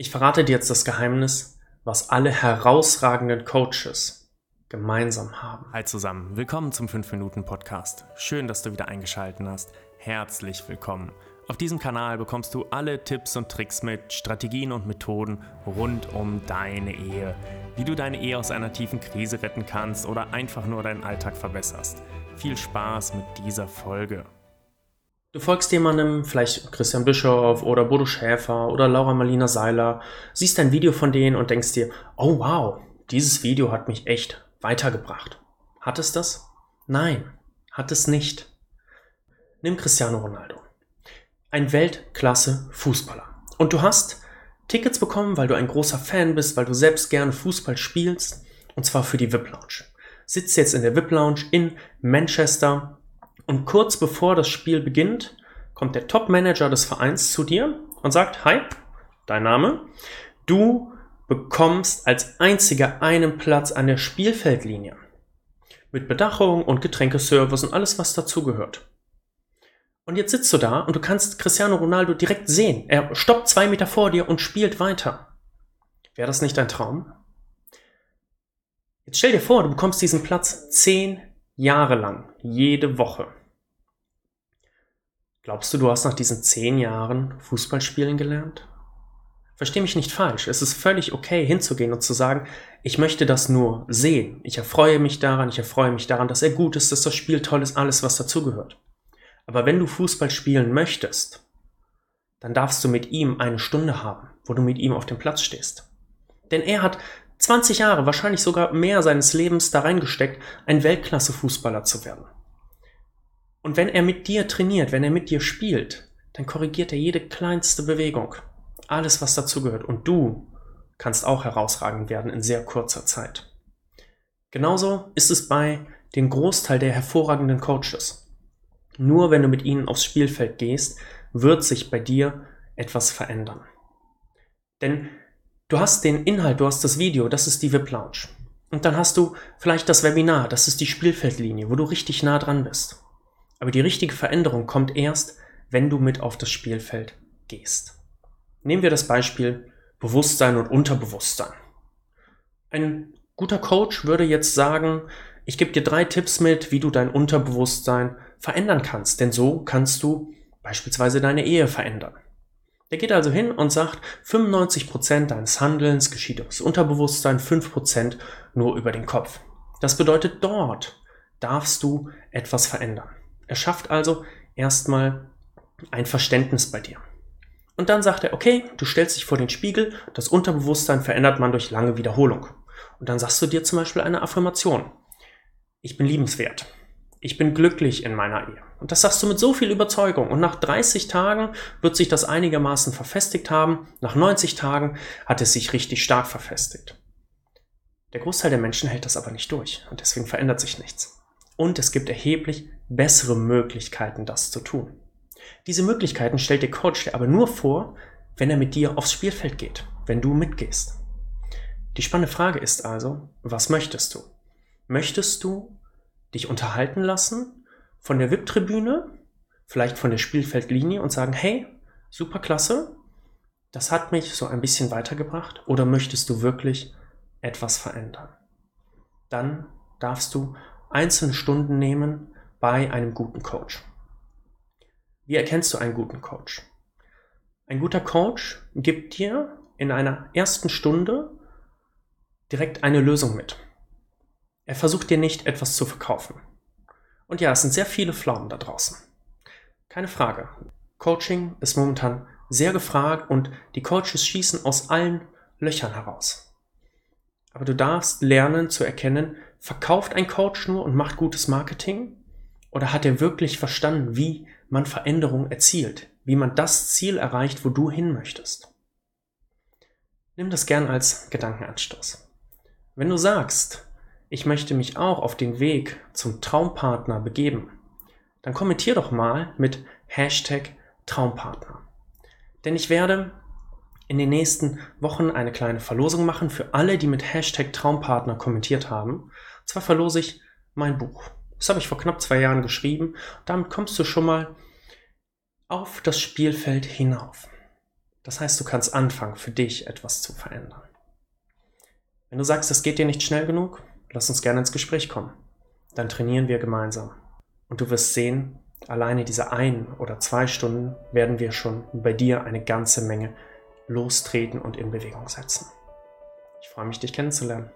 Ich verrate dir jetzt das Geheimnis, was alle herausragenden Coaches gemeinsam haben. Hi zusammen, willkommen zum 5-Minuten-Podcast. Schön, dass du wieder eingeschaltet hast. Herzlich willkommen. Auf diesem Kanal bekommst du alle Tipps und Tricks mit, Strategien und Methoden rund um deine Ehe. Wie du deine Ehe aus einer tiefen Krise retten kannst oder einfach nur deinen Alltag verbesserst. Viel Spaß mit dieser Folge. Du folgst jemandem, vielleicht Christian Bischoff oder Bodo Schäfer oder Laura Marlina Seiler, siehst ein Video von denen und denkst dir, oh wow, dieses Video hat mich echt weitergebracht. Hat es das? Nein, hat es nicht. Nimm Cristiano Ronaldo. Ein Weltklasse Fußballer. Und du hast Tickets bekommen, weil du ein großer Fan bist, weil du selbst gerne Fußball spielst, und zwar für die VIP Lounge. Sitzt jetzt in der VIP Lounge in Manchester und kurz bevor das Spiel beginnt, kommt der Top-Manager des Vereins zu dir und sagt, hi, dein Name, du bekommst als einziger einen Platz an der Spielfeldlinie. Mit Bedachung und Getränkeservice und alles, was dazugehört. Und jetzt sitzt du da und du kannst Cristiano Ronaldo direkt sehen. Er stoppt zwei Meter vor dir und spielt weiter. Wäre das nicht ein Traum? Jetzt stell dir vor, du bekommst diesen Platz zehn Jahre lang, jede Woche. Glaubst du, du hast nach diesen zehn Jahren Fußballspielen gelernt? Versteh mich nicht falsch. Es ist völlig okay, hinzugehen und zu sagen, ich möchte das nur sehen. Ich erfreue mich daran, ich erfreue mich daran, dass er gut ist, dass das Spiel toll ist, alles, was dazugehört. Aber wenn du Fußball spielen möchtest, dann darfst du mit ihm eine Stunde haben, wo du mit ihm auf dem Platz stehst. Denn er hat 20 Jahre, wahrscheinlich sogar mehr seines Lebens da reingesteckt, ein Weltklasse-Fußballer zu werden. Und wenn er mit dir trainiert, wenn er mit dir spielt, dann korrigiert er jede kleinste Bewegung. Alles, was dazugehört. Und du kannst auch herausragend werden in sehr kurzer Zeit. Genauso ist es bei dem Großteil der hervorragenden Coaches. Nur wenn du mit ihnen aufs Spielfeld gehst, wird sich bei dir etwas verändern. Denn du hast den Inhalt, du hast das Video, das ist die VIP Lounge. Und dann hast du vielleicht das Webinar, das ist die Spielfeldlinie, wo du richtig nah dran bist. Aber die richtige Veränderung kommt erst, wenn du mit auf das Spielfeld gehst. Nehmen wir das Beispiel Bewusstsein und Unterbewusstsein. Ein guter Coach würde jetzt sagen, ich gebe dir drei Tipps mit, wie du dein Unterbewusstsein verändern kannst, denn so kannst du beispielsweise deine Ehe verändern. Der geht also hin und sagt, 95% deines Handelns geschieht aus Unterbewusstsein, 5% nur über den Kopf. Das bedeutet, dort darfst du etwas verändern. Er schafft also erstmal ein Verständnis bei dir. Und dann sagt er, okay, du stellst dich vor den Spiegel, das Unterbewusstsein verändert man durch lange Wiederholung. Und dann sagst du dir zum Beispiel eine Affirmation. Ich bin liebenswert. Ich bin glücklich in meiner Ehe. Und das sagst du mit so viel Überzeugung. Und nach 30 Tagen wird sich das einigermaßen verfestigt haben. Nach 90 Tagen hat es sich richtig stark verfestigt. Der Großteil der Menschen hält das aber nicht durch. Und deswegen verändert sich nichts und es gibt erheblich bessere Möglichkeiten, das zu tun. Diese Möglichkeiten stellt der Coach dir aber nur vor, wenn er mit dir aufs Spielfeld geht, wenn du mitgehst. Die spannende Frage ist also, was möchtest du? Möchtest du dich unterhalten lassen von der VIP-Tribüne, vielleicht von der Spielfeldlinie und sagen, hey, super klasse, das hat mich so ein bisschen weitergebracht, oder möchtest du wirklich etwas verändern? Dann darfst du einzelne Stunden nehmen bei einem guten Coach. Wie erkennst du einen guten Coach? Ein guter Coach gibt dir in einer ersten Stunde direkt eine Lösung mit. Er versucht dir nicht etwas zu verkaufen. Und ja, es sind sehr viele Pflaumen da draußen. Keine Frage. Coaching ist momentan sehr gefragt und die Coaches schießen aus allen Löchern heraus. Aber du darfst lernen zu erkennen, verkauft ein Coach nur und macht gutes Marketing? Oder hat er wirklich verstanden, wie man Veränderung erzielt, wie man das Ziel erreicht, wo du hin möchtest? Nimm das gern als Gedankenanstoß. Wenn du sagst, ich möchte mich auch auf den Weg zum Traumpartner begeben, dann kommentier doch mal mit Hashtag Traumpartner. Denn ich werde in den nächsten Wochen eine kleine Verlosung machen für alle, die mit Hashtag Traumpartner kommentiert haben. Und zwar verlose ich mein Buch. Das habe ich vor knapp zwei Jahren geschrieben. Damit kommst du schon mal auf das Spielfeld hinauf. Das heißt, du kannst anfangen, für dich etwas zu verändern. Wenn du sagst, es geht dir nicht schnell genug, lass uns gerne ins Gespräch kommen. Dann trainieren wir gemeinsam. Und du wirst sehen, alleine diese ein oder zwei Stunden werden wir schon bei dir eine ganze Menge lostreten und in Bewegung setzen. Ich freue mich, dich kennenzulernen.